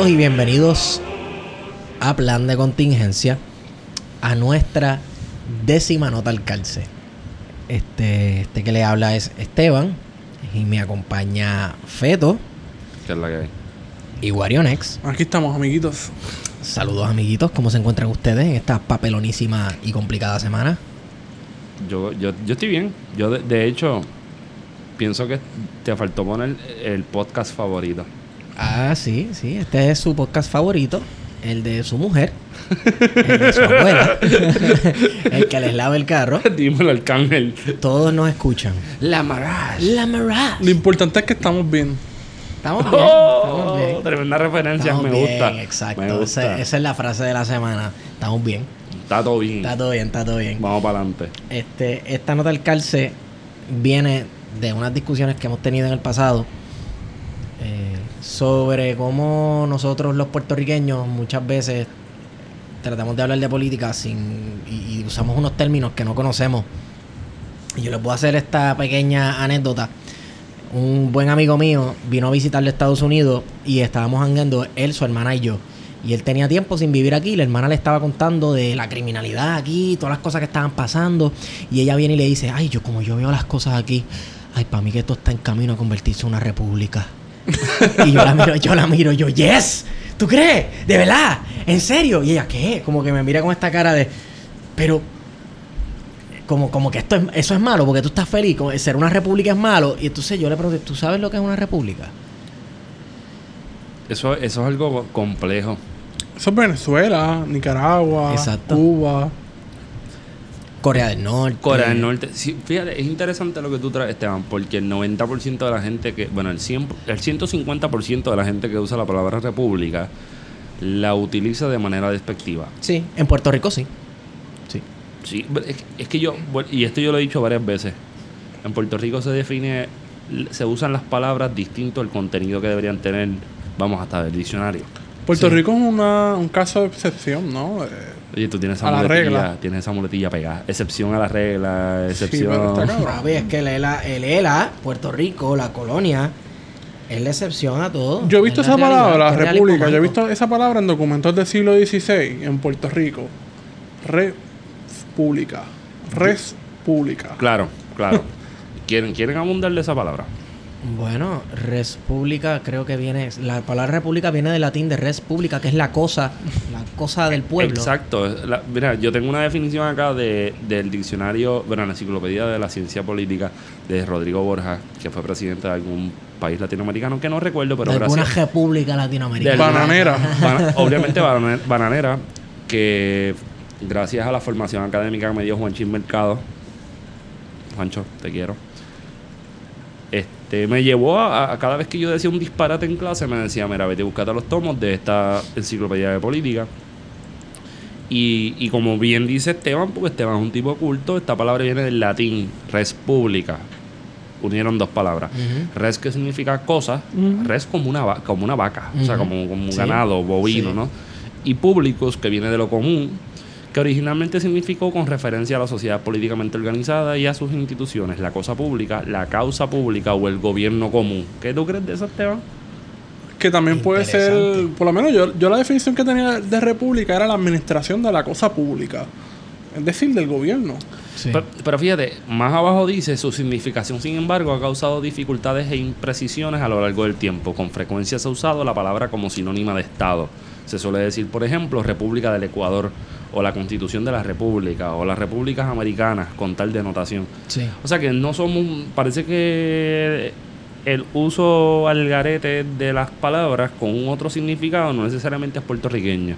Saludos y bienvenidos a Plan de Contingencia, a nuestra décima nota al calce. Este, este que le habla es Esteban y me acompaña Feto Que es la que hay. y Warionex. Aquí estamos, amiguitos. Saludos amiguitos, ¿cómo se encuentran ustedes en esta papelonísima y complicada semana? Yo, yo, yo estoy bien. Yo, de, de hecho, pienso que te faltó poner el podcast favorito. Ah, sí, sí, este es su podcast favorito, el de su mujer, el de su abuela, el que les lava el carro. Dímelo, Arcángel. Todos nos escuchan. La Marash. La Mirage. Lo importante es que estamos bien. Estamos bien, Oh, estamos bien. tremenda referencia. Estamos me bien, gusta. Exacto. Me Esa, gusta. esa es la frase de la semana. Estamos bien. Está todo bien. Está todo bien, está todo bien. Vamos para adelante. Este, esta nota del calce viene de unas discusiones que hemos tenido en el pasado eh, sobre cómo nosotros los puertorriqueños muchas veces tratamos de hablar de política sin y, usamos unos términos que no conocemos. Y yo les puedo hacer esta pequeña anécdota. Un buen amigo mío vino a visitar de Estados Unidos y estábamos andando él, su hermana y yo. Y él tenía tiempo sin vivir aquí. La hermana le estaba contando de la criminalidad aquí, todas las cosas que estaban pasando. Y ella viene y le dice, ay, yo como yo veo las cosas aquí, ay, para mí que esto está en camino a convertirse en una república. y yo la miro, yo la miro, yo, yes, ¿tú crees? ¿De verdad? ¿En serio? Y ella, ¿qué? Como que me mira con esta cara de, pero, como, como que esto es, eso es malo, porque tú estás feliz, como ser una república es malo. Y entonces yo le pregunté, ¿tú sabes lo que es una república? Eso, eso es algo complejo. Eso es Venezuela, Nicaragua, Exacto. Cuba. Corea del Norte. Corea del Norte. Sí, fíjate, es interesante lo que tú traes, Esteban, porque el 90% de la gente que, bueno, el, 100, el 150% de la gente que usa la palabra república la utiliza de manera despectiva. Sí, en Puerto Rico sí. Sí. Sí, es, es que yo, y esto yo lo he dicho varias veces, en Puerto Rico se define, se usan las palabras distinto al contenido que deberían tener, vamos, hasta del diccionario. Puerto Sí. Rico es una, un caso de excepción, ¿no? Eh, Oye, tú tienes esa A la muletilla, regla. tienes esa muletilla pegada. Excepción a la regla, Sí, excepción. pero está cabrón. Papi, es que el ELA, el ELA, Puerto Rico, la colonia, es la excepción a todo. Yo he visto Es la esa realidad, palabra, es realismo república. Yo he visto esa palabra en documentos del siglo XVI en Puerto Rico. República. Res pública. Claro, claro. ¿Quieren, quieren abundar de esa palabra? Bueno, res pública creo que viene... La palabra república viene del latín de res pública, que es la cosa, la cosa del pueblo. Exacto. La- mira, yo tengo una definición acá de, del diccionario, bueno, la enciclopedia de la ciencia política de Rodrigo Borja, que fue presidente de algún país latinoamericano, que no recuerdo, pero de alguna gracias. república latinoamericana. Bananera. Bana- obviamente banane- bananera, que gracias a la formación académica que me dio Juanchín Mercado, Juancho, te quiero. Este, me llevó a, a cada vez que yo decía un disparate en clase, me decía, mira, vete, buscate los tomos de esta enciclopedia de política. Y, y como bien dice Esteban, porque Esteban es un tipo culto, esta palabra viene del latín, res pública. Unieron dos palabras. Res que significa cosa, Ujú. res como una, como una vaca, o sea, como, como un Sí. ganado, bovino, Sí. ¿no? Y públicos, que viene de lo común, que originalmente significó con referencia a la sociedad políticamente organizada y a sus instituciones, la cosa pública, la causa pública o el gobierno común. ¿Qué tú crees de eso, Esteban? Que también puede ser, por lo menos yo, yo la definición que tenía de república era la administración de la cosa pública. Es decir, del gobierno. Sí. Pero, pero fíjate, más abajo dice, su significación, sin embargo, ha causado dificultades e imprecisiones a lo largo del tiempo. Con frecuencia se ha usado la palabra como sinónima de Estado. Se suele decir, por ejemplo, República del Ecuador, o la Constitución de la República, o las Repúblicas Americanas, con tal denotación. Sí. O sea que no somos, parece que el uso al garete de las palabras con un otro significado no necesariamente es puertorriqueño.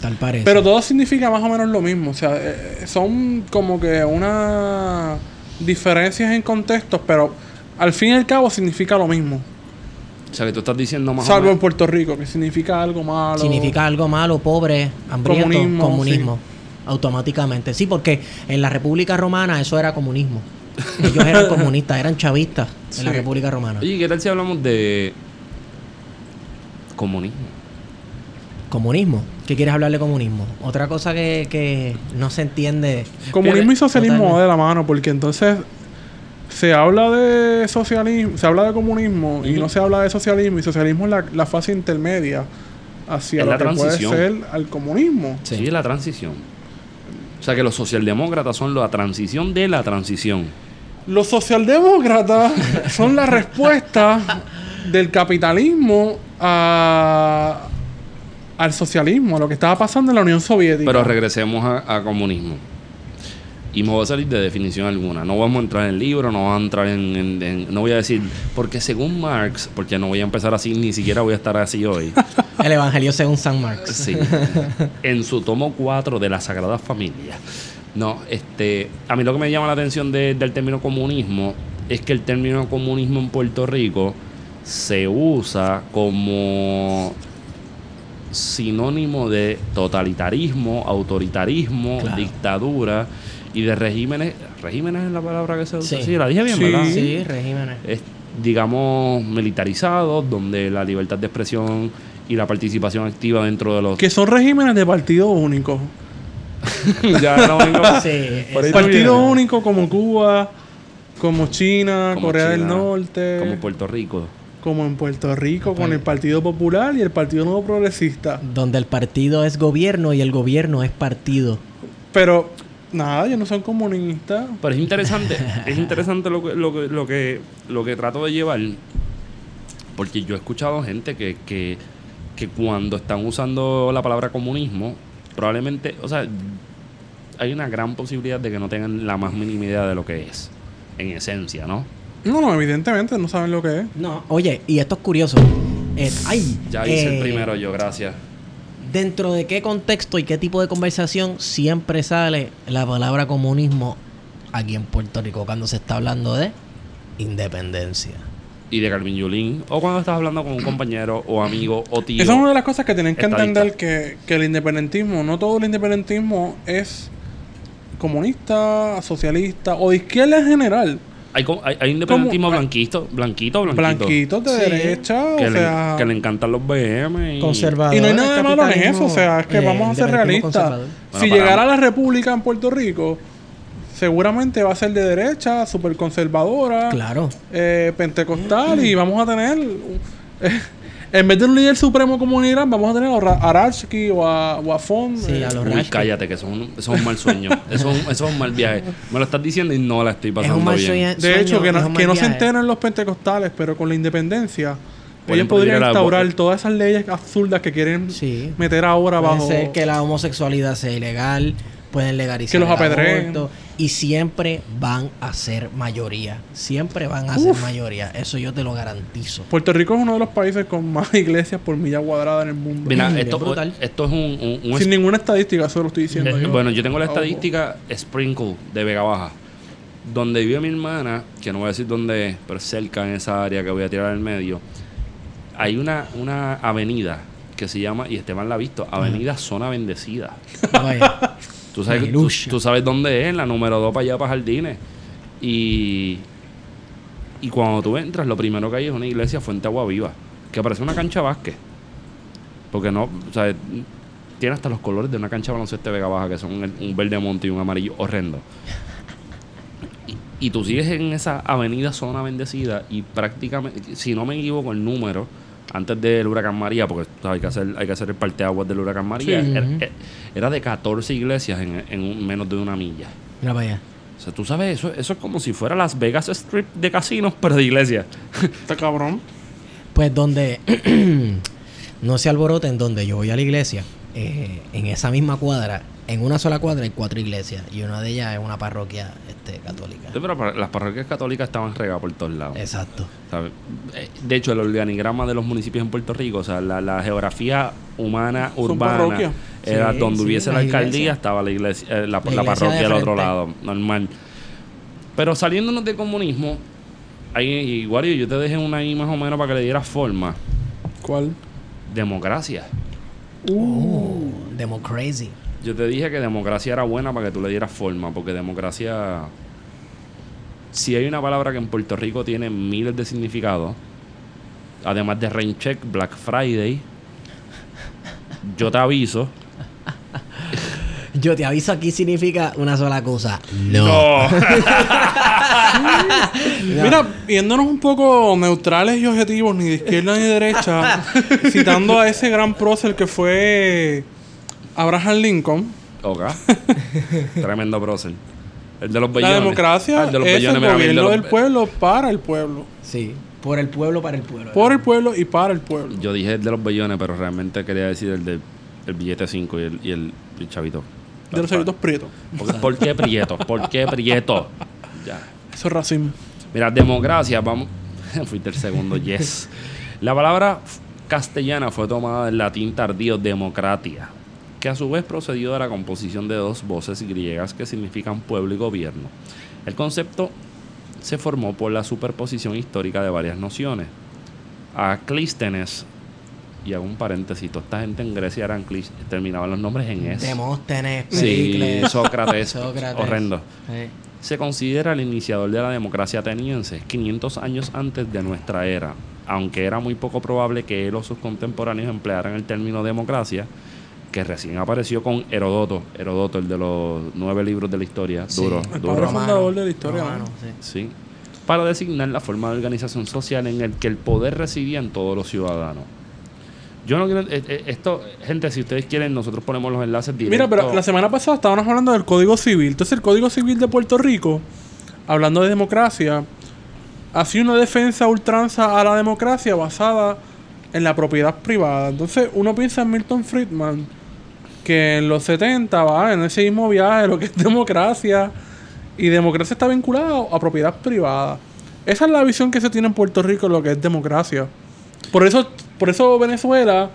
Tal parece. Pero todo significa más o menos lo mismo. O sea, eh, son como que unas diferencias en contextos, pero al fin y al cabo significa lo mismo. O sea que tú estás diciendo más o Salvo en. Puerto Rico, que significa algo malo. Significa algo malo, pobre, hambriento, comunismo. Comunismo, Automáticamente. Sí, porque en la República Romana eso era comunismo. Ellos eran comunistas, eran chavistas en la. República Romana. Oye, ¿qué tal si hablamos de comunismo? Comunismo. ¿Qué quieres hablar de comunismo? Otra cosa que, que no se entiende. Comunismo y socialismo de la mano, porque entonces se habla de socialismo, se habla de comunismo y no se habla de socialismo y socialismo es la, la fase intermedia hacia lo la que transición. puede ser al comunismo. Sí. Sí. la transición. O sea que los socialdemócratas son la transición de la transición. Los socialdemócratas son la respuesta del capitalismo a- al socialismo, a lo que estaba pasando en la Unión Soviética. Pero regresemos a, a comunismo. Y me voy a salir de definición alguna. No vamos a entrar en libro, no vamos a entrar en, en- en- No voy a decir... Porque según Marx... Porque no voy a empezar así, ni siquiera voy a estar así hoy. El Evangelio según San Marx. Sí. en su tomo 4 de la Sagrada Familia. No, este, a mí lo que me llama la atención de- del término comunismo es que el término comunismo en Puerto Rico se usa como sinónimo de totalitarismo, autoritarismo, Claro. dictadura y de regímenes. ¿Regímenes es la palabra que se usa? Sí. Sí, la dije bien, Sí. ¿verdad? Sí, regímenes. es, digamos, militarizados, donde la libertad de expresión y la participación activa dentro de los... que son regímenes de partido único. ya no vengo... Sí, Partido único como Cuba, como China, Como Corea del Norte, Como como, Puerto Rico. en Puerto Rico, con Pues- el Partido Popular y el Partido Nuevo Progresista. donde el partido es gobierno y el gobierno es partido. Pero nada, ellos no son comunistas. Pero es interesante, es interesante lo que, lo que, lo que, lo que trato de llevar, porque yo he escuchado gente que, que, que cuando están usando la palabra comunismo, probablemente, o sea, hay una gran posibilidad de que no tengan la más mínima idea de lo que es, en esencia, ¿no? No, no, evidentemente no saben lo que es. No, oye, y esto es curioso. Eh, ay, Ya hice eh, el primero yo, gracias. ¿Dentro de qué contexto y qué tipo de conversación siempre sale la palabra comunismo aquí en Puerto Rico cuando se está hablando de independencia? Y de Carmen Yulín, o cuando estás hablando con un compañero o amigo o tío. Esa es una de las cosas que tienen que entender que, que el independentismo, no todo el independentismo es comunista, socialista o de izquierda en general. Hay, co- hay, hay independentismo ¿Cómo? blanquito, blanquito, blanquito. Blanquitos de Sí. derecha, Que, o le, sea... que le encantan los BM. Y, Conservador. Y no hay nada de malo en eso, o sea, es que eh, vamos a ser realistas. Bueno, si llegara la república en Puerto Rico, seguramente va a ser de derecha, súper conservadora, Claro. eh, pentecostal, y vamos a tener, eh, en vez de un líder supremo como un Irán, vamos a tener a Ra- Arachki o a, o a Fon. Sí, eh, a los Uy, cállate, que eso es, un, eso es un mal sueño. eso, es un, eso es un mal viaje. Me lo estás diciendo y no la estoy Es pasando un mal bien. sueño. De hecho, que es no, que no se enteren los pentecostales, pero con la independencia, Pueden ellos podrían instaurar todas esas leyes absurdas que quieren Sí. meter ahora Puede bajo. ser que la homosexualidad sea ilegal, pueden legalizar Que los apedreen. y siempre van a ser mayoría. Siempre van a ser mayoría. Eso yo te lo garantizo. Puerto Rico es uno de los países con más iglesias por milla cuadrada en el mundo. Mira, Mm, esto, brutal. esto es un... un- un Sin ninguna estadística, eso lo estoy diciendo Eh, yo. Bueno, yo tengo la Ojo. estadística Sprinkle de Vega Baja. Donde vive mi hermana, que no voy a decir dónde es, pero cerca en esa área que voy a tirar al medio. Hay una, una avenida que se llama, y Esteban la ha visto, Avenida Zona Bendecida. Vaya. Tú sabes, tú, Aleluya. tú sabes dónde es, la número 2 para allá, para Jardines. Y, y cuando tú entras, lo primero que hay es una iglesia Fuente Agua Viva, que parece una cancha básquet. Porque no, o sea, tiene hasta los colores de una cancha de baloncesto de Vega Baja, que son el- un verde monte y un amarillo horrendo. Y, y tú sigues en esa avenida zona bendecida y prácticamente, si no me equivoco, el número antes del huracán María, porque sabes, hay que hacer, hay que hacer el parteaguas del huracán María, Sí. era, Ujú. era de 14 iglesias en, menos de una milla. Mira para allá. O sea, tú sabes, eso, eso es como si fuera Las Vegas Strip de casinos, pero de iglesia. Está cabrón. Pues donde no se alboroten, donde yo voy a la iglesia, eh, en esa misma cuadra, en una sola cuadra hay cuatro iglesias y una de ellas es una parroquia este, católica. Sí, pero las parroquias católicas estaban regadas por todos lados. Exacto. ¿sabes? Eh, De hecho, el organigrama de los municipios en Puerto Rico, o sea, la, la geografía humana, urbana, era Sí, donde sí, hubiese la alcaldía, estaba la iglesia, eh, la, La la iglesia parroquia al otro lado, normal. Pero saliéndonos del comunismo, ahí, igual yo te dejé una ahí más o menos para que le dieras forma. ¿Cuál? Democracia. Oh, democracy. Yo te dije que democracia era buena para que tú le dieras forma, porque democracia. Si hay una palabra que en Puerto Rico tiene miles de significados, además de rain check, Black Friday, yo te aviso Yo te aviso aquí significa una sola cosa. No. Mira, yéndonos un poco neutrales y objetivos, ni de izquierda ni de derecha, citando a ese gran prócer que fue Abraham Lincoln. Ok. Tremendo prócer. El de los La bellones. democracia Ah, el de los es bellones, el de gobierno los- del pueblo para el pueblo. Sí, por el pueblo, para el pueblo. Por el pueblo y para el pueblo. Yo dije el de los bellones, pero realmente quería decir el del el billete 5 y el, y el, el chavito. De los chavitos prietos. ¿Por, por qué Prieto? ¿Por qué Prieto? Ya. Eso es racismo. Mira, democracia, vamos. Fuiste el segundo, yes. La palabra castellana fue tomada del latín tardío democratia, que a su vez procedió de la composición de dos voces griegas que significan pueblo y gobierno. El concepto se formó por la superposición histórica de varias nociones. A Clístenes, y hago un paréntesis, toda esta gente en Grecia eran Clís- terminaban los nombres en S. Demóstenes, Sí. Sócrates, Sócrates. horrendo. Sí. Se considera el iniciador de la democracia ateniense, 500 años antes de nuestra era, aunque era muy poco probable que él o sus contemporáneos emplearan el término democracia, que recién apareció con Herodoto, Herodoto, el de los nueve libros de la historia, Sí. duro, El duro. padre fundador de la historia, Romano, ¿no? sí. Sí, para designar la forma de organización social en el que el poder residía en todos los ciudadanos. Yo no quiero. eh, eh, esto, gente, si ustedes quieren, nosotros ponemos los enlaces directos. Mira, pero la semana pasada estábamos hablando del Código Civil. Entonces, el Código Civil de Puerto Rico, hablando de democracia, hacía una defensa ultranza a la democracia basada en la propiedad privada. Entonces, uno piensa en Milton Friedman, que en los 70 va en ese mismo viaje, lo que es democracia, y democracia está vinculada a propiedad privada. Esa es la visión que se tiene en Puerto Rico de lo que es democracia. Por eso, por eso Venezuela,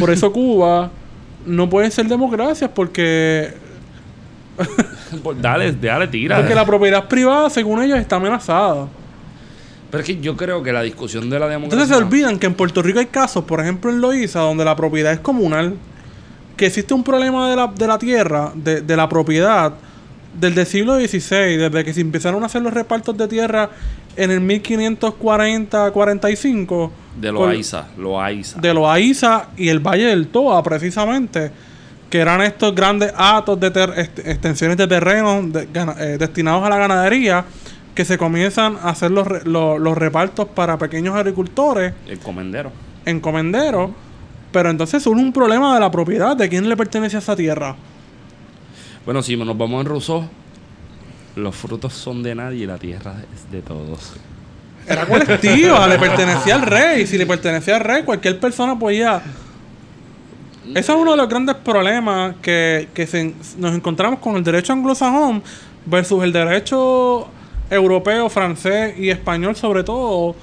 por eso Cuba, no pueden ser democracias porque, Pues dale, dale, tira. porque la propiedad privada, según ellos, está amenazada. Pero es que yo creo que la discusión de la democracia. Entonces se olvidan que en Puerto Rico hay casos, por ejemplo en Loíza, donde la propiedad es comunal, que existe un problema de la, de la tierra, de, de la propiedad, desde el siglo XVI, desde que se empezaron a hacer los repartos de tierra en el 1540-45. De Loaiza, Loaiza. de Loaiza y el Valle del Toa, precisamente, que eran estos grandes atos de extensiones de terreno de- eh, destinados a la ganadería, que se comienzan a hacer los, re- lo- los repartos para pequeños agricultores, El comendero. encomenderos, pero entonces surge un problema de la propiedad, de quién le pertenece a esa tierra. Bueno, si nos vamos en Rousseau, los frutos son de nadie y la tierra es de todos. Era colectiva, le pertenecía al rey. Si le pertenecía al rey, cualquier persona podía. Ese es uno de los grandes problemas que, que nos encontramos con el derecho anglosajón versus el derecho europeo, francés y español, sobre todo,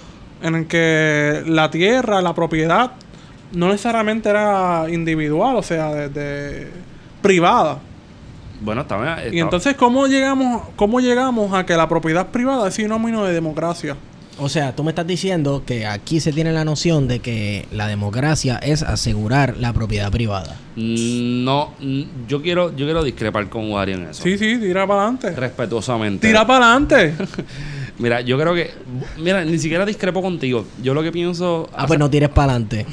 en el que la tierra, la propiedad, no necesariamente era individual, o sea, de, de- privada. Bueno, estaba. Y entonces, ¿cómo llegamos, ¿cómo llegamos a que la propiedad privada es sinónimo de democracia? O sea, tú me estás diciendo que aquí se tiene la noción de que la democracia es asegurar la propiedad privada. No, mm, yo quiero, yo quiero discrepar con Wari en eso. Sí, sí, tira para adelante. Respetuosamente. Tira para adelante. Mira, yo creo que. Mira, ni siquiera discrepo contigo. Yo lo que pienso. Ah, pues no tires para adelante.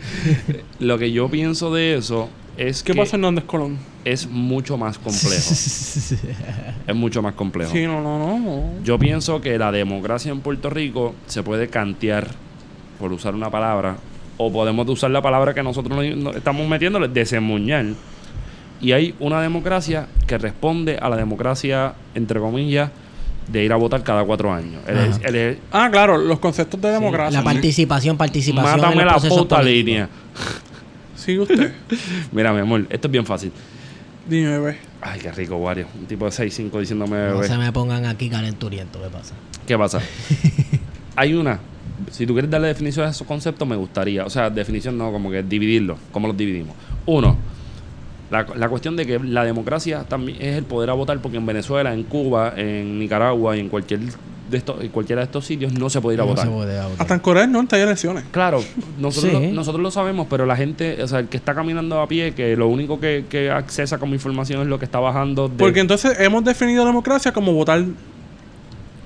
Lo que yo pienso de eso es ¿Qué que pasa Hernández Colón? es mucho más complejo. es mucho más complejo. Sí, no, no, no. Yo pienso que la democracia en Puerto Rico se puede cantear, por usar una palabra, o podemos usar la palabra que nosotros nos- nos estamos metiéndole, desemuñar. Y hay una democracia que responde a la democracia, entre comillas, de ir a votar cada cuatro años. El- Ajá. el- el- Ah, claro, los conceptos de democracia. La participación, participación. en mátame los la puta línea. Sigue usted. Mira, mi amor, esto es bien fácil. Dime, bebé. Ay, qué rico, Wario. Un tipo de 6'5 diciéndome No bebé. se me pongan aquí calenturiento, ¿qué pasa? ¿Qué pasa? Hay una. Si tú quieres darle definición a esos conceptos, me gustaría. O sea, definición no, como que dividirlos. ¿Cómo los dividimos? Uno, la, la cuestión de que la democracia también es el poder a votar, porque en Venezuela, en Cuba, en Nicaragua y en cualquier de estos, en cualquiera de estos sitios no se puede ir a No votar. se puede votar. Hasta en Corea del Norte hay elecciones. Claro, nosotros, Sí. lo, nosotros lo sabemos, pero la gente, o sea, el que está caminando a pie, que lo único que, que accesa como información es lo que está bajando de... Porque entonces hemos definido democracia como votar.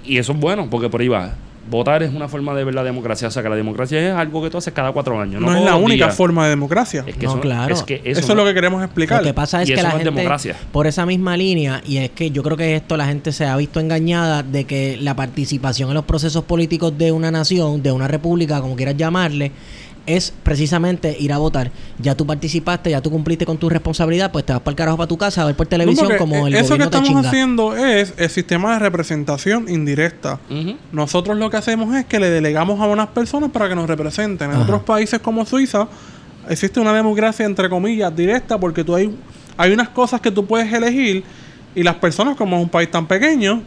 Y eso es bueno, porque por ahí va. Votar es una forma de ver la democracia. O sea, que la democracia es algo que tú haces cada cuatro años. No, No, es la única días. forma de democracia. Es que No, eso, claro. Es que eso, eso, es no- lo que queremos explicar. Lo que pasa es Y que la gente, democracia. por esa misma línea, y es que yo creo que esto la gente se ha visto engañada de que la participación en los procesos políticos de una nación, de una república, como quieras llamarle, es precisamente ir a votar. Ya tú participaste, ya tú cumpliste con tu responsabilidad, pues te vas para el carajo para tu casa a ver por televisión como el eso que gobierno estamos haciendo es el sistema de representación indirecta. Nosotros lo que hacemos es que le delegamos a unas personas para que nos representen. En Ajá. otros países como Suiza existe una democracia entre comillas directa porque tú hay, hay unas cosas que tú puedes elegir y las personas como es un país tan pequeño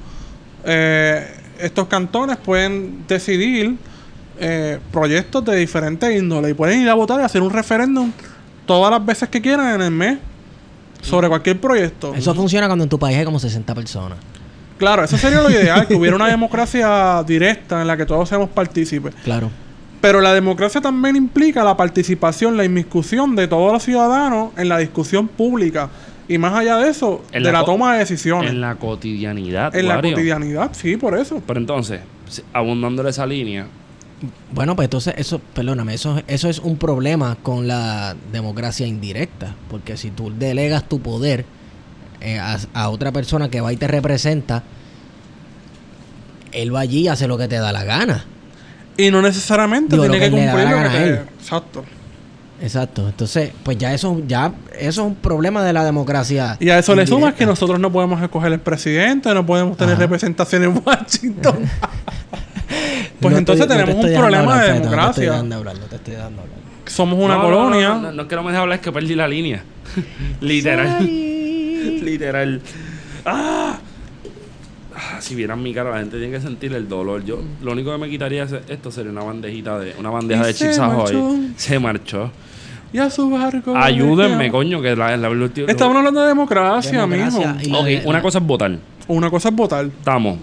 eh, estos cantones pueden decidir eh, proyectos de diferentes índole y pueden ir a votar y hacer un referéndum todas las veces que quieran en el mes sobre cualquier proyecto. Eso funciona cuando en tu país hay como 60 personas. Claro, eso sería lo ideal, que hubiera una democracia directa en la que todos seamos partícipes. Claro. Pero la democracia también implica la participación, la inmiscusión de todos los ciudadanos en la discusión pública. Y más allá de eso, En de la toma de decisiones. En la cotidianidad. En la cotidianidad, sí, por eso. Pero entonces, abundándole esa línea, Bueno, pues entonces eso, perdóname, eso, eso es un problema con la democracia indirecta, porque si tú delegas tu poder eh, a, a otra persona que va y te representa, él va allí y hace lo que te da la gana. Y no necesariamente Digo, tiene que cumplir la lo que gana a te... él. Exacto. Exacto. Entonces, pues ya eso, ya eso es un problema de la democracia. Y a eso le sumas que nosotros no podemos escoger el presidente, no podemos tener Ajá. representación en Washington. pues No entonces estoy- no te tenemos un problema hablar, de No te estoy democracia. dejando hablar, no te estoy dejando hablar. Somos una No, no, no, colonia. No, no, no es que no me dejes hablar, es que perdí la línea. Literal. Literal. ¡Ah! Ah, Si vieran mi cara, la gente tiene que sentir el dolor. Yo, lo único que me quitaría es esto sería una bandejita de, una bandeja Y de Chips marchó. Se marchó. Y a su barco. Ayúdenme, coño, que la, la, la- Estamos hablando de democracia, Democracia mijo. y la Ok, de- una la- cosa es votar. Una cosa es votar. Estamos.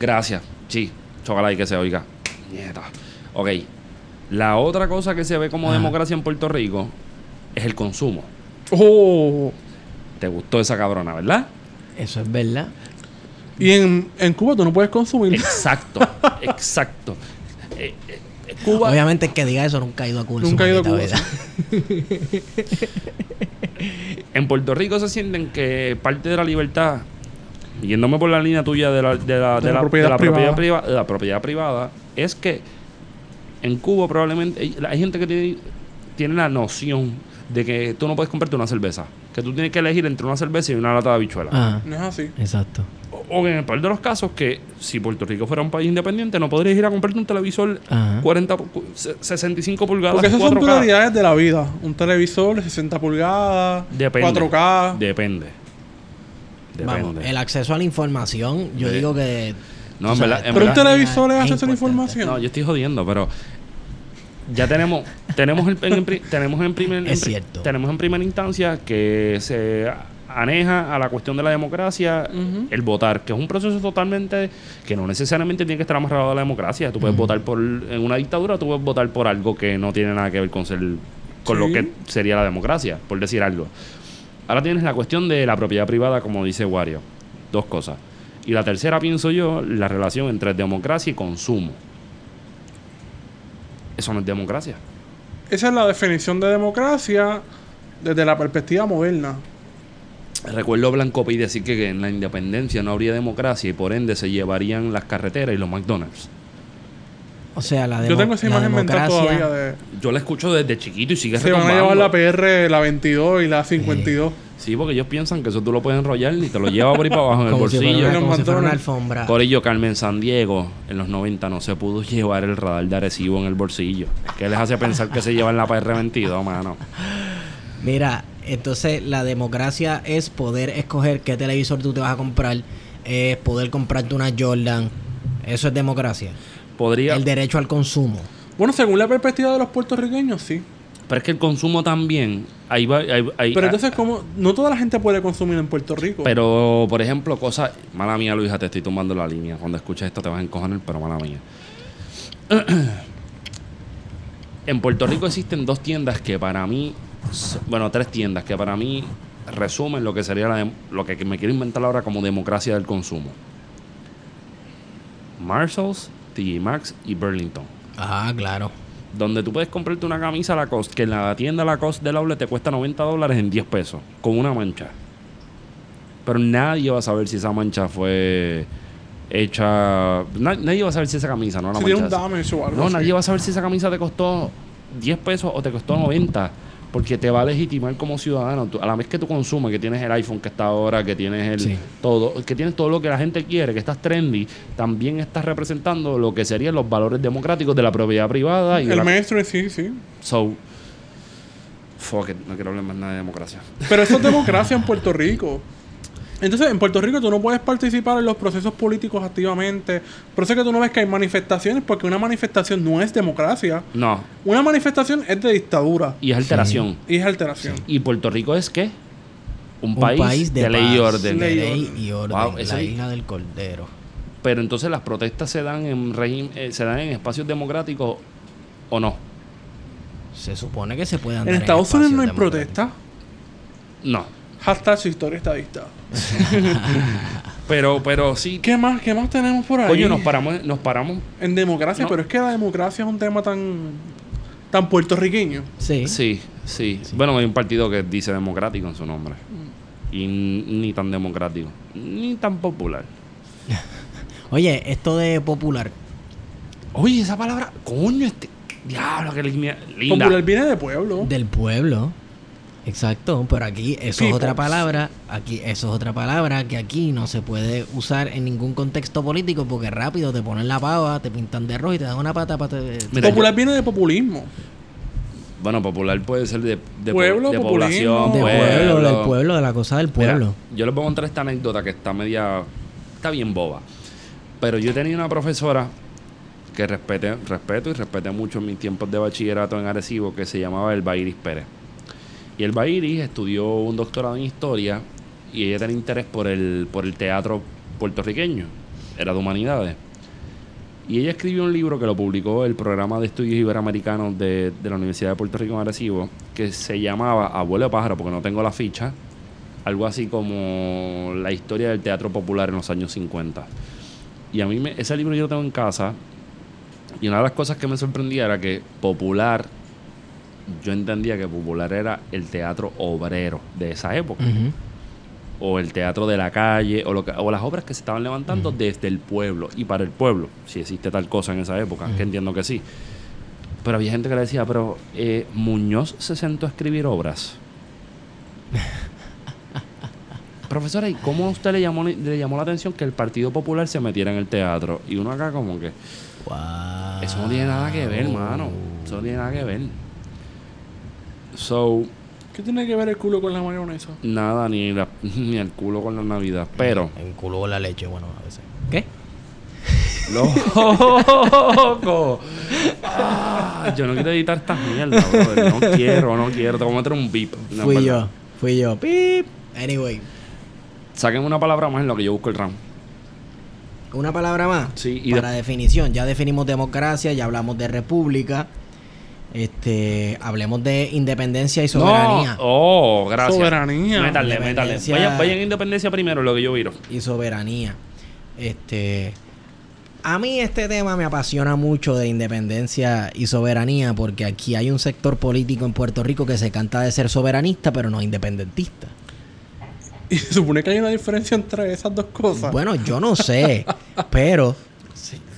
Gracias. Sí. Chócala y que se oiga. Nieta. Ok. La otra cosa que se ve como Ajá. democracia en Puerto Rico es el consumo. Oh. Te gustó esa cabrona, ¿verdad? Eso es verdad. Y en, en Cuba tú no puedes consumir. Exacto. exacto. Eh, eh, Cuba. Obviamente el que diga eso nunca ha ido a Cuba. Nunca ha ido a Cuba, vida. En Puerto Rico se sienten que parte de la libertad, yéndome por la línea tuya de la, de la, de la- propiedad de la propiedad, privada. la propiedad privada, es que en Cuba probablemente hay, hay gente que tiene, tiene la noción de que tú no puedes comprarte una cerveza, que tú tienes que elegir entre una cerveza y una lata de habichuela. Ajá. No es así. Exacto. O, o en el peor de los casos que si Puerto Rico fuera un país independiente no podrías ir a comprarte un televisor Ajá. 40 pu- se- 65 pulgadas Porque esas son 4K. prioridades de la vida. Un televisor de 60 pulgadas, Depende. 4K. Depende. Depende. Vamos, el acceso a la información, yo De- digo que... No, en sabes, verdad- en Pero un televisor es es acceso a la información. No, yo estoy jodiendo, pero ya tenemos tenemos el- en, tenemos en primer Es en pri- cierto. tenemos en primera instancia que se aneja a la cuestión de la democracia el votar, que es un proceso totalmente que no necesariamente tiene que estar amarrado a la democracia. Tú puedes votar por en una dictadura, tú puedes votar por algo que no tiene nada que ver con ser con lo que sería la democracia, por decir algo. Ahora tienes la cuestión de la propiedad privada, como dice Wario. Dos cosas. Y la tercera, pienso yo, la relación entre democracia y consumo. Eso no es democracia. Esa es la definición de democracia desde la perspectiva moderna. Recuerdo a Blanco Pi decir que en la independencia no habría democracia y por ende se llevarían las carreteras y los McDonald's. O sea, la, Yo tengo esa la imagen mental democracia... todavía de... Yo la escucho desde chiquito y sigue Se van a llevar la PR, la 22 y la 52. Sí, porque ellos piensan que eso tú lo puedes enrollar y te lo llevas por ahí para abajo en el Como si fuera bolsillo. una, como si fuera una alfombra. Corillo Carmen San Diego en los 90 no se pudo llevar el radar de Arecibo en el bolsillo. ¿Qué les hace pensar que se llevan la PR22, mano? Mira, entonces la democracia es poder escoger qué televisor tú te vas a comprar, es poder comprarte una Jordan. Eso es democracia. Podría, El derecho al consumo. Bueno, según la perspectiva de los puertorriqueños, sí. pero es que el consumo también, ahí va, ahí- ahí- Pero entonces, como No toda la gente puede consumir en Puerto Rico. Pero, por ejemplo, cosas. Mala mía, Luisa, te estoy tomando la línea. Cuando escuches esto te vas a encojonar, pero mala mía. en Puerto Rico existen dos tiendas que para mí. Bueno, tres tiendas que para mí resumen lo que sería la lo que me quiero inventar ahora como democracia del consumo. Marshalls, TJ Maxx y Burlington. Ah, claro. Donde tú puedes comprarte una camisa Lacoste que en la tienda Lacoste del outlet te cuesta 90 dólares en 10 pesos, con una mancha. Pero nadie va a saber si esa mancha fue hecha. na- nadie va a saber si esa camisa, no la Si tiene mancha. un damage o algo no, así. nadie va a saber si esa camisa te costó 10 pesos o te costó 90. Porque te va a legitimar como ciudadano. Tú- a la vez que tú consumes, que tienes el iPhone que está ahora, que tienes el Sí. todo, que tienes todo lo que la gente quiere, que estás trendy, también estás representando lo que serían los valores democráticos de la propiedad privada y El la- maestro, sí, sí. So, fuck it, no quiero hablar más nada de democracia. Pero eso es democracia en Puerto Rico. Entonces, en Puerto Rico tú no puedes participar en los procesos políticos activamente. Por eso es que tú no ves que hay manifestaciones, porque una manifestación no es democracia. No, Una manifestación es de dictadura y es alteración. y es alteración. ¿Y Puerto Rico es qué? Un, Un país, de, ley y orden. De Ley y orden. Wow, la es- isla del Cordero. Pero entonces las protestas se dan en régimen, eh, se dan en espacios democráticos o no. Se supone que se puede andar En Estados Unidos no hay espacios protesta. No. Hashtag su historia estadista. Pero, pero sí. ¿Qué más, qué más tenemos por ahí? Coño, nos paramos, nos paramos. En democracia, No. pero es que la democracia es un tema tan tan puertorriqueño. Sí. Sí, sí, Bueno, hay un partido que dice democrático en su nombre. Y ni tan democrático, ni tan popular. Oye, esto de popular. Oye, esa palabra, coño, este. Diablo, qué línea linda. Popular viene de pueblo. Del pueblo. Exacto, pero aquí eso es otra palabra, aquí eso es otra palabra que aquí no se puede usar en ningún contexto político porque rápido te ponen la pava, te pintan de rojo y te dan una pata para te... Mira, popular viene de populismo. Bueno, popular puede ser de, de, Pueblo, de población, de pueblo. pueblo, del pueblo, de la cosa del Mira, pueblo. yo les voy a contar esta anécdota que está media. Está bien boba. Pero yo tenía una profesora que respete, respeto y respeté mucho en mis tiempos de bachillerato en Arecibo que se llamaba Elba Iris Pérez. Y Elba Iris estudió un doctorado en historia y ella tenía interés por el, por el teatro puertorriqueño. Era de humanidades. Y ella escribió un libro que lo publicó el programa de estudios iberoamericanos de, de la Universidad de Puerto Rico en Arecibo, que se llamaba Abuelo Pájaro, porque no tengo la ficha, algo así como la historia del teatro popular en los años 50. Y a mí ese libro yo lo tengo en casa, y una de las cosas que me sorprendía era que popular, yo entendía que popular era el teatro obrero de esa época o el teatro de la calle, o, lo que- o las obras que se estaban levantando desde el pueblo y para el pueblo, si existe tal cosa en esa época, que entiendo que sí. Pero había gente que le decía, pero eh, Muñoz se sentó a escribir obras. Profesora, ¿y cómo a usted le llamó, le llamó la atención que el Partido Popular se metiera en el teatro? Y uno acá como que, Wow. eso no tiene nada que ver, hermano. Eso no tiene nada que ver. So, ¿Qué tiene que ver el culo con la mayonesa? nada, ni, la- ni el culo con la Navidad. Pero... En culo o la leche, bueno, a veces. ¿Qué? ¡Loco! Ah, yo no quiero editar estas mierdas, brother. No quiero, no quiero. Te voy a meter un beep. No, fui yo, fui yo. Pip. Anyway, Saquen una palabra más en lo que yo busco el RAM. una palabra más. Sí, y Para de- definición, ya definimos democracia, ya hablamos de república. Este, hablemos de independencia y soberanía. No. Oh, gracias. Soberanía. Métale, métale. Independencia. Vayan, vayan a independencia primero, lo que yo viro. y soberanía. Este, a mí este tema me apasiona mucho de independencia y soberanía porque aquí hay un sector político en Puerto Rico que se canta de ser soberanista pero no independentista. Y se supone que hay una diferencia entre esas dos cosas. Bueno, yo no sé, pero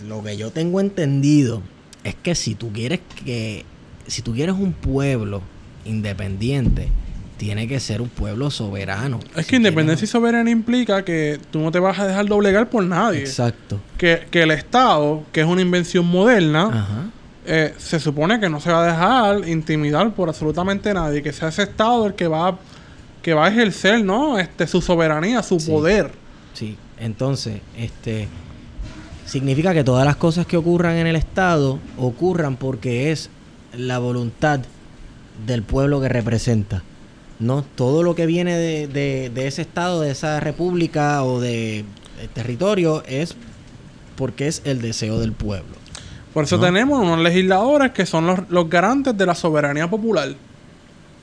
lo que yo tengo entendido es que si tú quieres que si tú quieres un pueblo independiente, tiene que ser un pueblo soberano. es Si que independencia y soberanía implica que tú no te vas a dejar doblegar por nadie. Exacto. Que, que el Estado, que es una invención moderna, Ajá. eh, se supone que no se va a dejar intimidar por absolutamente nadie. Que sea ese Estado el que va, que va a ejercer, ¿no? Este, su soberanía, su Sí. poder. Sí, entonces, este significa que todas las cosas que ocurran en el estado ocurran porque es la voluntad del pueblo que representa. No todo lo que viene de, de- de ese estado, de esa república o de eh, territorio es porque es el deseo del pueblo. Por eso ¿No? tenemos unos legisladores que son los, los garantes de la soberanía popular.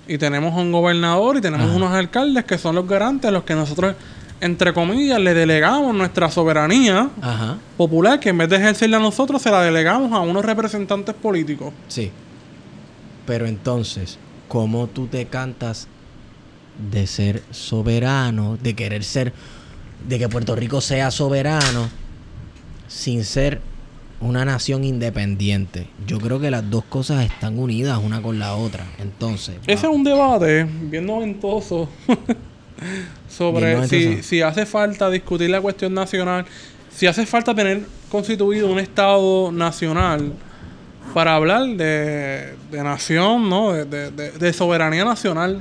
Y tenemos un gobernador y tenemos Ajá. unos alcaldes que son los garantes, los que nosotros entre comillas, le delegamos nuestra soberanía Ajá. popular, que en vez de ejercerla a nosotros, se la delegamos a unos representantes políticos. Sí. Pero entonces, ¿cómo tú te cantas de ser soberano, de querer ser, de que Puerto Rico sea soberano, sin ser una nación independiente? Yo creo que las dos cosas están unidas una con la otra. Entonces, Ese es un debate bien noventoso sobre Bien si, si hace falta discutir la cuestión nacional, si hace falta tener constituido un Estado nacional para hablar de, de nación, ¿no? De, de- soberanía nacional.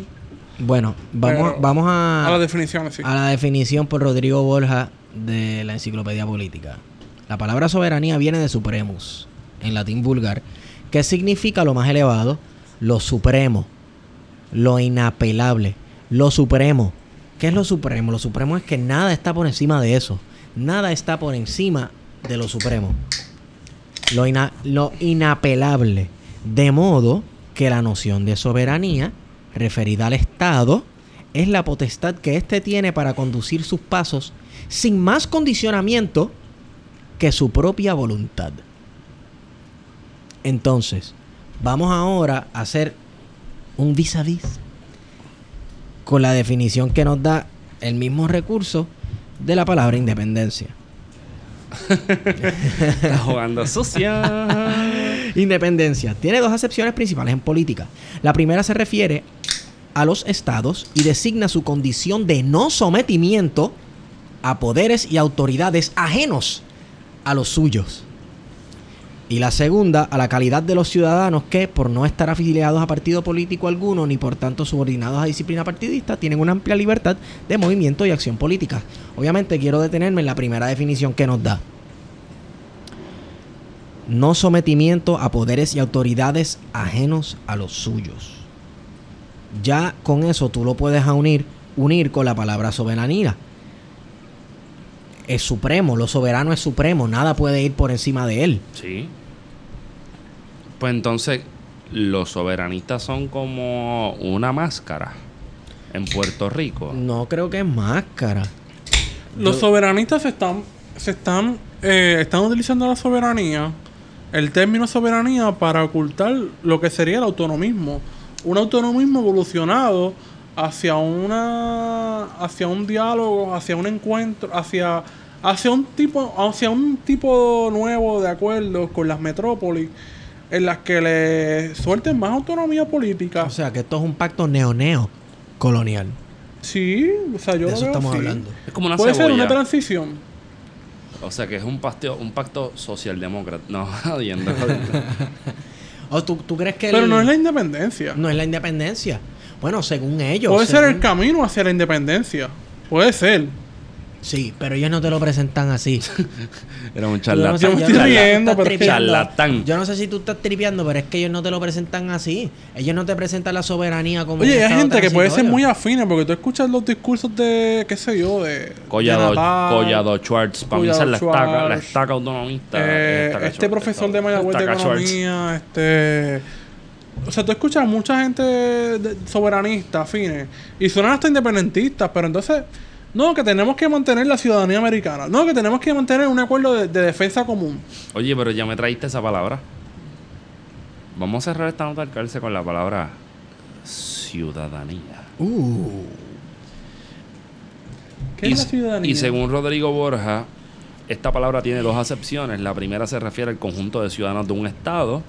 bueno, vamos, Pero- vamos a, A las definiciones, sí. a la definición por Rodrigo Borja de la Enciclopedia Política. La palabra soberanía viene de supremus, en latín vulgar, que significa lo más elevado, lo supremo, lo inapelable, lo supremo. ¿Qué es lo supremo? Lo supremo es que nada está por encima de eso. Nada está por encima de lo supremo. Lo, ina- lo inapelable. De modo que la noción de soberanía, referida al Estado, es la potestad que éste tiene para conducir sus pasos sin más condicionamiento que su propia voluntad. Entonces, vamos ahora a hacer un vis a vis con la definición que nos da el mismo recurso de la palabra independencia. Está jugando sucia. Independencia tiene dos acepciones principales en política. La primera se refiere a los estados y designa su condición de no sometimiento a poderes y autoridades ajenos a los suyos. Y la segunda, a la calidad de los ciudadanos que, por no estar afiliados a partido político alguno ni por tanto subordinados a disciplina partidista, tienen una amplia libertad de movimiento y acción política. Obviamente quiero detenerme en la primera definición que nos da. No sometimiento a poderes y autoridades ajenos a los suyos. Ya con eso tú lo puedes unir, unir con la palabra soberanía. Es supremo, lo soberano es supremo, nada puede ir por encima de él. Sí. Pues entonces, los soberanistas son como una máscara en Puerto Rico. No creo que es máscara. Los Yo- soberanistas se están, se están, eh, están utilizando la soberanía, el término soberanía, para ocultar lo que sería el autonomismo. Un autonomismo evolucionado hacia una, hacia un diálogo, hacia un encuentro, hacia, hacia un tipo, hacia un tipo nuevo de acuerdos con las metrópolis, en las que le suelten más autonomía política. O sea, que esto es un pacto neo-neo colonial. sí, o sea, yo de lo eso veo estamos así. hablando. Es como una Puede ser una transición. O sea que es un, pacto un pacto socialdemócrata. No, jodiendo. ¿O tú, tú crees que Pero el- no es la independencia. no es la independencia? Bueno, según ellos. Puede ser el según- camino hacia la independencia. Puede ser. Sí, pero ellos no te lo presentan así. Era un Yo no sé- charlatán. Yo no sé riendo, estás pero es que- tripeando. Charlatán. Yo no sé si tú estás tripeando, pero es que ellos no te lo presentan así. Ellos no te presentan la soberanía como. Oye, hay gente que puede ser muy afines porque tú escuchas los discursos de, qué sé yo, de... Collado, de Natal, Collado Schwartz. Para mí esa es la estaca, la estaca autonomista. eh, Estaca este Schwartz, profesor de Mayagüez de estaca Schwartz. Economía, este... O sea, tú escuchas mucha gente de- soberanista, afines, y suenan hasta independentistas, pero entonces... No, que tenemos que mantener la ciudadanía americana. No, que tenemos que mantener un acuerdo de, de defensa común. Oye, pero ya me traíste esa palabra. Vamos a cerrar esta nota del cárcel con la palabra ciudadanía. Uh, ¿Qué y, es la ciudadanía? y según Rodrigo Borja, esta palabra tiene dos acepciones. La primera se refiere al conjunto de ciudadanos de un estado,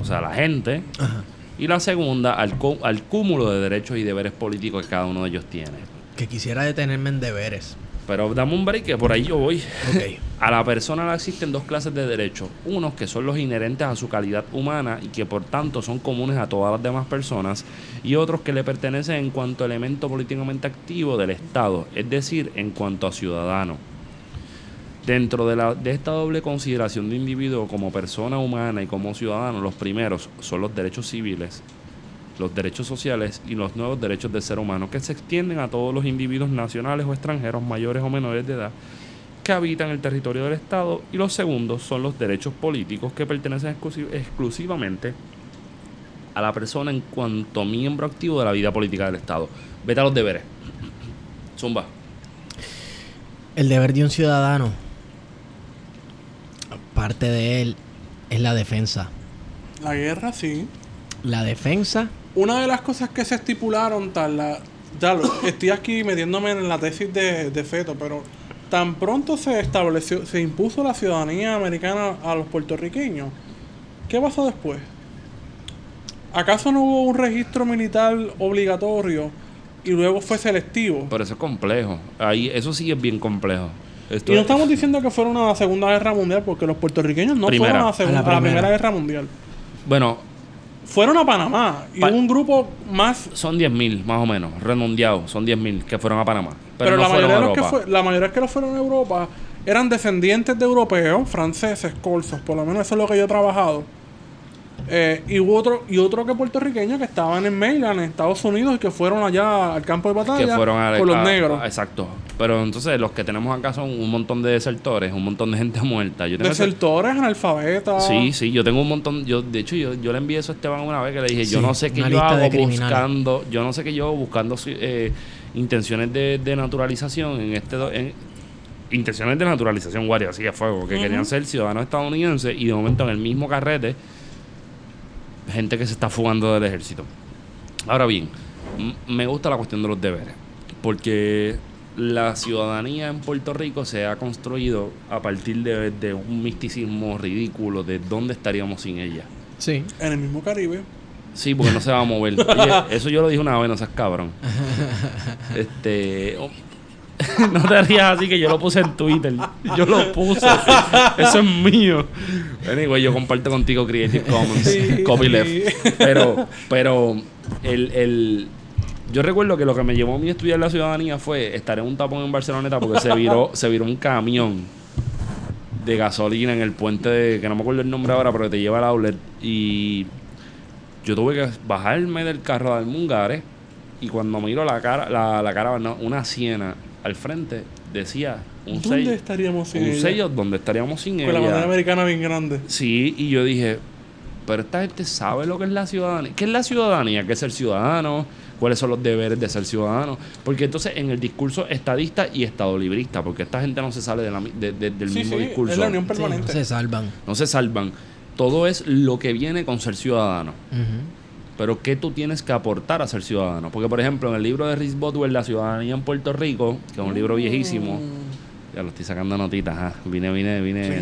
o sea, la gente. ajá. Y la segunda al, al cúmulo de derechos y deberes políticos que cada uno de ellos tiene. Que quisiera detenerme en deberes. Pero dame un break, que por ahí yo voy. Ok. A la persona le existen dos clases de derechos. Unos que son los inherentes a su calidad humana y que por tanto son comunes a todas las demás personas. Y otros que le pertenecen en cuanto a elemento políticamente activo del Estado, es decir, en cuanto a ciudadano. Dentro de, la, de esta doble consideración de individuo como persona humana y como ciudadano, los primeros son los derechos civiles, los derechos sociales y los nuevos derechos del ser humano que se extienden a todos los individuos nacionales o extranjeros mayores o menores de edad que habitan el territorio del Estado y los segundos son los derechos políticos que pertenecen exclusi- exclusivamente a la persona en cuanto miembro activo de la vida política del Estado. Vete a los deberes. Zumba. El deber de un ciudadano, parte de él, es la defensa. La guerra, sí. La defensa Una de las cosas que se estipularon, tal, la, ya lo- estoy aquí metiéndome en la tesis de, de Feto, pero tan pronto se estableció, se impuso la ciudadanía americana a los puertorriqueños, ¿qué pasó después? ¿Acaso no hubo un registro militar obligatorio y luego fue selectivo? Pero eso es complejo. Ahí, eso sí es bien complejo. Esto Y no es- estamos diciendo que fuera una Segunda Guerra Mundial, porque los puertorriqueños no Primera. fueron a la, A la a la primera. Guerra Mundial. Bueno, Fueron a Panamá y Pa- hubo un grupo más son 10.000 más o menos, redondeados, son 10.000 que fueron a Panamá. Pero, Pero, no la, fueron mayoría a de los que fue- la mayoría que los fueron a Europa eran descendientes de europeos, franceses, corsos, por lo menos eso es lo que yo he trabajado. Eh, y hubo otro, y otro que puertorriqueños que estaban en Maryland, en Estados Unidos, y que fueron allá al campo de batalla que fueron a, con los a- negros. a- exacto. Pero entonces los que tenemos acá son un montón de desertores, un montón de gente muerta. Yo tengo ese- Desertores, analfabetas. Sí, sí, yo tengo un montón. Yo, de hecho, yo, yo le envié eso a Esteban una vez que le dije, yo no sé qué yo hago buscando, yo no sé qué yo hago buscando eh, intenciones de, de naturalización en este en, intenciones de naturalización guardia así a fuego, que querían ser ciudadanos estadounidenses y de momento en el mismo carrete gente que se está fugando del ejército. Ahora bien, me gusta la cuestión de los deberes, porque la ciudadanía en Puerto Rico se ha construido a partir de, de un misticismo ridículo de dónde estaríamos sin ella. Sí. En el mismo Caribe. Sí, porque no se va a mover. Oye, eso yo lo dije una vez, no seas cabrón. Este. no te rías así que yo lo puse en Twitter. Yo lo puse. Eso es mío. Anyway, yo comparto contigo Creative Commons. Sí, copyleft. sí. Pero, pero el, el- yo recuerdo que lo que me llevó a mí a estudiar la ciudadanía fue estar en un tapón en Barceloneta porque se viró, se viró un camión de gasolina en el puente de, que no me acuerdo el nombre ahora, pero que te lleva al outlet. Y yo tuve que bajarme del carro de Almungares y cuando miro la cara, la, la cara, no, una siena al frente, decía un ¿Dónde sello. estaríamos sin Un ella? sello donde estaríamos sin Con la bandera ella. americana bien grande. Sí, y yo dije, pero esta gente sabe lo que es la ciudadanía. ¿Qué es la ciudadanía? ¿Qué es ser ciudadano? ¿Cuáles son los deberes de ser ciudadano? Porque entonces en el discurso estadista y estadolibrista, porque esta gente no se sale de la mi- de- de- del Sí, mismo sí, discurso, es la unión Sí, no permanente. se salvan. no se salvan. Todo es lo que viene con ser ciudadano. Pero ¿qué tú tienes que aportar a ser ciudadano? Porque, por ejemplo, en el libro de Rhys Botwell, La ciudadanía en Puerto Rico, que es un libro viejísimo, Mm. ya lo estoy sacando notitas, ah, vine, vine, vine.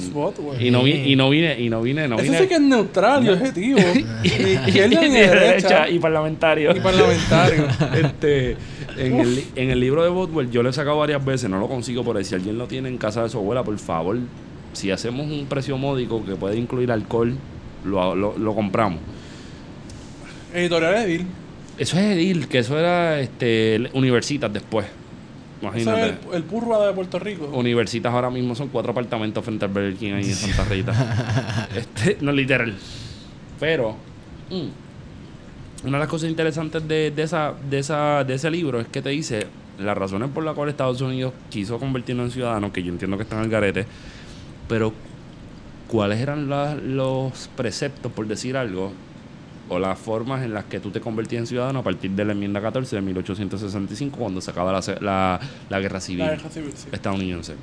Y no, vi- y no vine, y no vine, no Eso vine. sí que es neutral y objetivo. izquierda ni Ni derecha derecha. y parlamentario. Y parlamentario. este, en, el, en el libro de Botwell, yo lo he sacado varias veces, no lo consigo por ahí. Si alguien lo tiene en casa de su abuela, por favor, si hacemos un precio módico que puede incluir alcohol, lo, lo, lo compramos. Editorial Edil. Eso es Edil, que eso era este, Universitas después. Ese es Imagínate. el, el Purra de Puerto Rico. Universitas ahora mismo son cuatro apartamentos frente al Burger King ahí en Santa Rita. este, no literal. Pero mm, una de las cosas interesantes de, de esa, de, esa, de ese libro es que te dice las razones por las cuales Estados Unidos quiso convertirnos en ciudadanos, que yo entiendo que están al garete, pero cuáles eran los preceptos, por decir algo, o las formas en las que tú te convertías en ciudadano a partir de la enmienda 14 de 1865, cuando se acaba la, la, la guerra civil La guerra civil, sí. estadounidense.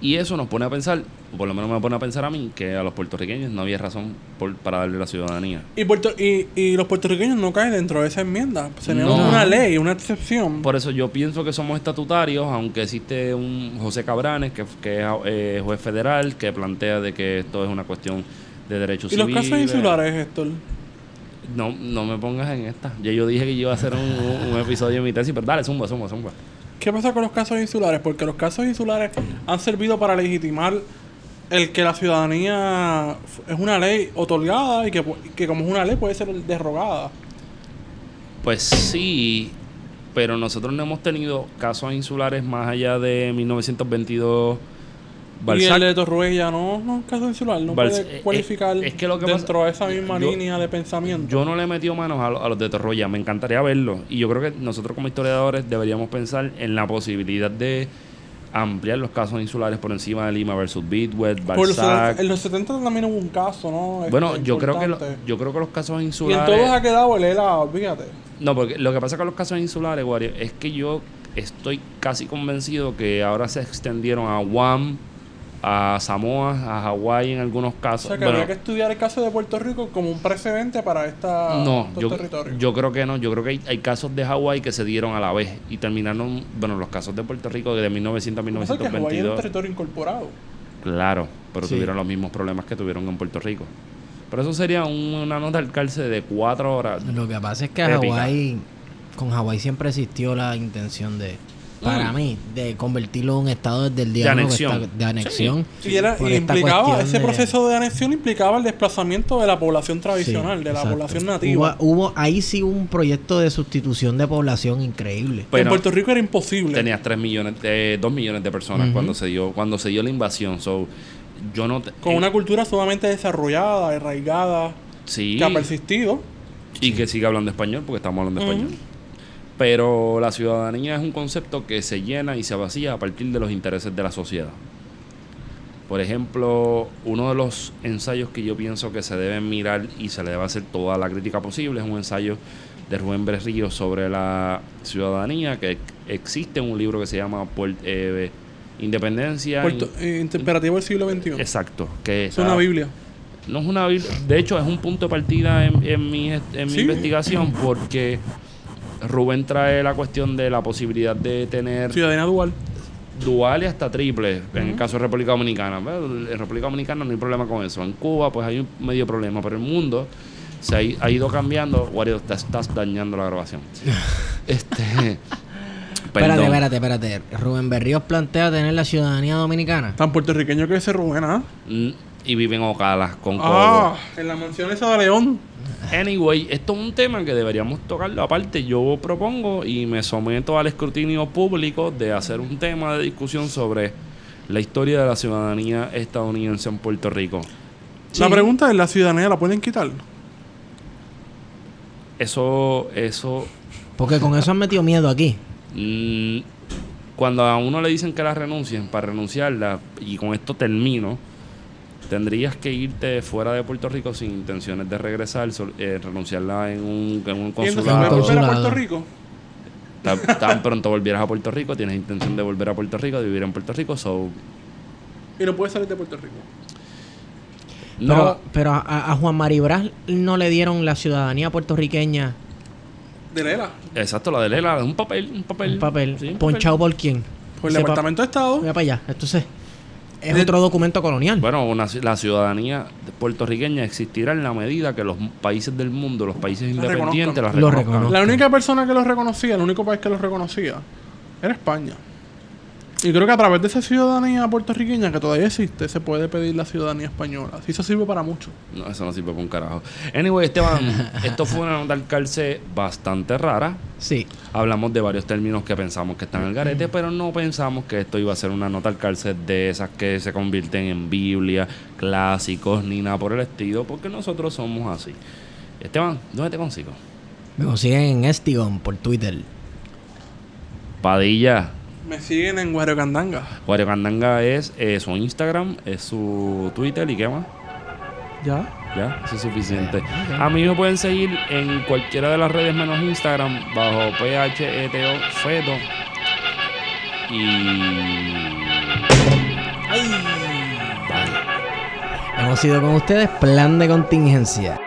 Y eso nos pone a pensar, o por lo menos me pone a pensar a mí, que a los puertorriqueños no había razón por- para darle la ciudadanía. Y, Puerto, y, y los puertorriqueños no caen dentro de esa enmienda. Tenemos No. una ley, una excepción. Por eso yo pienso que somos estatutarios, aunque existe un José Cabranes, que, que es eh, juez federal, que plantea de que esto es una cuestión de derechos ¿Y los civiles. casos insulares, Héctor? No, no me pongas en esta. Ya yo dije que yo iba a hacer un, un- episodio de mi tesis, pero dale, zumba, zumba, zumba. ¿Qué pasa con los casos insulares? Porque los casos insulares han servido para legitimar el que la ciudadanía es una ley otorgada y que, que como es una ley puede ser derogada. Pues sí, pero nosotros no hemos tenido casos insulares más allá de 1922. Y el de Torruella no, no caso insular, no puede eh, cualificar es que lo que dentro pasa- de esa misma yo- línea de pensamiento. Yo no le he metido manos a, a los de Torroya, me encantaría verlo. Y yo creo que nosotros como historiadores deberíamos pensar en la posibilidad de ampliar los casos insulares por encima de Lima versus los Balzac. 70 en los 70 también hubo un caso, ¿no? Este, Bueno, yo creo que lo- yo creo que los casos Y en insulares todos ha quedado el ELA, fíjate. No, porque lo que pasa con los casos insulares, Wario, es que yo estoy casi convencido que ahora se extendieron a Guam, a Samoa, a Hawái en algunos O casos. sea, que Bueno, habría que estudiar el caso de Puerto Rico como un precedente para esta, no, estos yo, territorios. yo creo que no. Yo creo que hay, hay casos de Hawái que se dieron a la vez y terminaron, bueno, los casos de Puerto Rico de 1900 a O sea, que Hawái es un 1922. territorio incorporado. Claro, pero Sí. tuvieron los mismos problemas que tuvieron en Puerto Rico. Pero eso sería un- una nota al cárcel de cuatro horas. Lo que pasa es que. Hawái, con Hawái siempre existió la intención de, para Mm. mí, de convertirlo en un estado desde el día De anexión. está- de anexión. Y, era, por y esta implicaba, ese de- proceso de anexión implicaba el desplazamiento de la población Sí, tradicional, de la exacto. población nativa. Hubo, hubo- ahí sí hubo un proyecto de sustitución de población increíble. en Pero Puerto Rico era imposible. tenías 3 millones, de 2 millones de personas cuando se dio cuando se dio la invasión. So, yo no te- Con eh, una cultura sumamente desarrollada, arraigada, sí, que ha persistido. y que siga hablando español porque estamos hablando Ujú. español. Pero la ciudadanía es un concepto que se llena y se vacía a partir de los intereses de la sociedad. Por ejemplo, uno de los ensayos que yo pienso que se deben mirar y se le debe hacer toda la crítica posible es un ensayo de Rubén Berrío sobre la ciudadanía, que existe un libro que se llama eh, Independencia. Puerto, eh, interpretativo del siglo XXI. Exacto. Que es una Biblia. no es una Biblia. De hecho, es un punto de partida en, en mi, en mi Sí. investigación porque Rubén trae la cuestión de la posibilidad de tener Ciudadanía dual. dual y hasta triple en el caso de República Dominicana. En República Dominicana no hay problema con eso. En Cuba, pues hay un medio problema, pero el mundo se ha, ido cambiando. Wario, te estás dañando la grabación. este. Espérate, perdón. espérate, espérate. Rubén Berríos plantea tener la ciudadanía dominicana. Tan puertorriqueño que ese Rubén, ¿ah? Y viven en Ocala con Ah, Cobo. en la mansión esa de León. Anyway, esto es un tema que deberíamos tocarlo aparte. Yo propongo y me someto al escrutinio público de hacer un tema de discusión sobre la historia de la ciudadanía estadounidense en Puerto Rico. La pregunta es, ¿la ciudadanía la pueden quitar? Eso, eso, Porque con eso han metido miedo aquí. mm, cuando a uno le dicen que la renuncien, para renunciarla, y con esto termino, tendrías que irte fuera de Puerto Rico sin intenciones de regresar, sol- eh, renunciarla en un, en un ¿Y entonces consulado. volver a. Puerto Rico? tan, tan pronto volvieras a Puerto Rico, tienes intención de volver a Puerto Rico, de vivir en Puerto Rico, so Y no puede salir de Puerto Rico. no Pero, pero a, a Juan Maribras no le dieron la ciudadanía puertorriqueña De Lela. exacto la de Lela, un papel, un papel, un papel. sí, un ¿Ponchado por quién? Por el Departamento de Estado. Mira para allá. Entonces, es De- otro documento colonial. Bueno, una la ciudadanía puertorriqueña existirá en la medida que los países del mundo, los países La independientes, la reconozcan. Reconozcan. La única persona que los reconocía, el único país que los reconocía, era España. Y creo que a través de esa ciudadanía puertorriqueña que todavía existe, se puede pedir la ciudadanía española. Y eso sirve para mucho. No, eso no sirve para un carajo. Anyway, Esteban, esto fue una nota al calce bastante rara. Sí. Hablamos de varios términos que pensamos que están en el garete, pero no pensamos que esto iba a ser una nota al cárcel de esas que se convierten en Biblia, clásicos, ni nada por el estilo, porque nosotros somos así. Esteban, ¿dónde te consigo? Me consiguen en Estigón por Twitter. Padilla. Me siguen en Guario Candanga. Wario Candanga es eh, su Instagram, es su Twitter y qué más. ¿Ya? Ya, eso es suficiente. A mí me pueden seguir en cualquiera de las redes menos Instagram bajo PHETO Feto. Y. Bye. Hemos sido con ustedes Plan de Contingencia.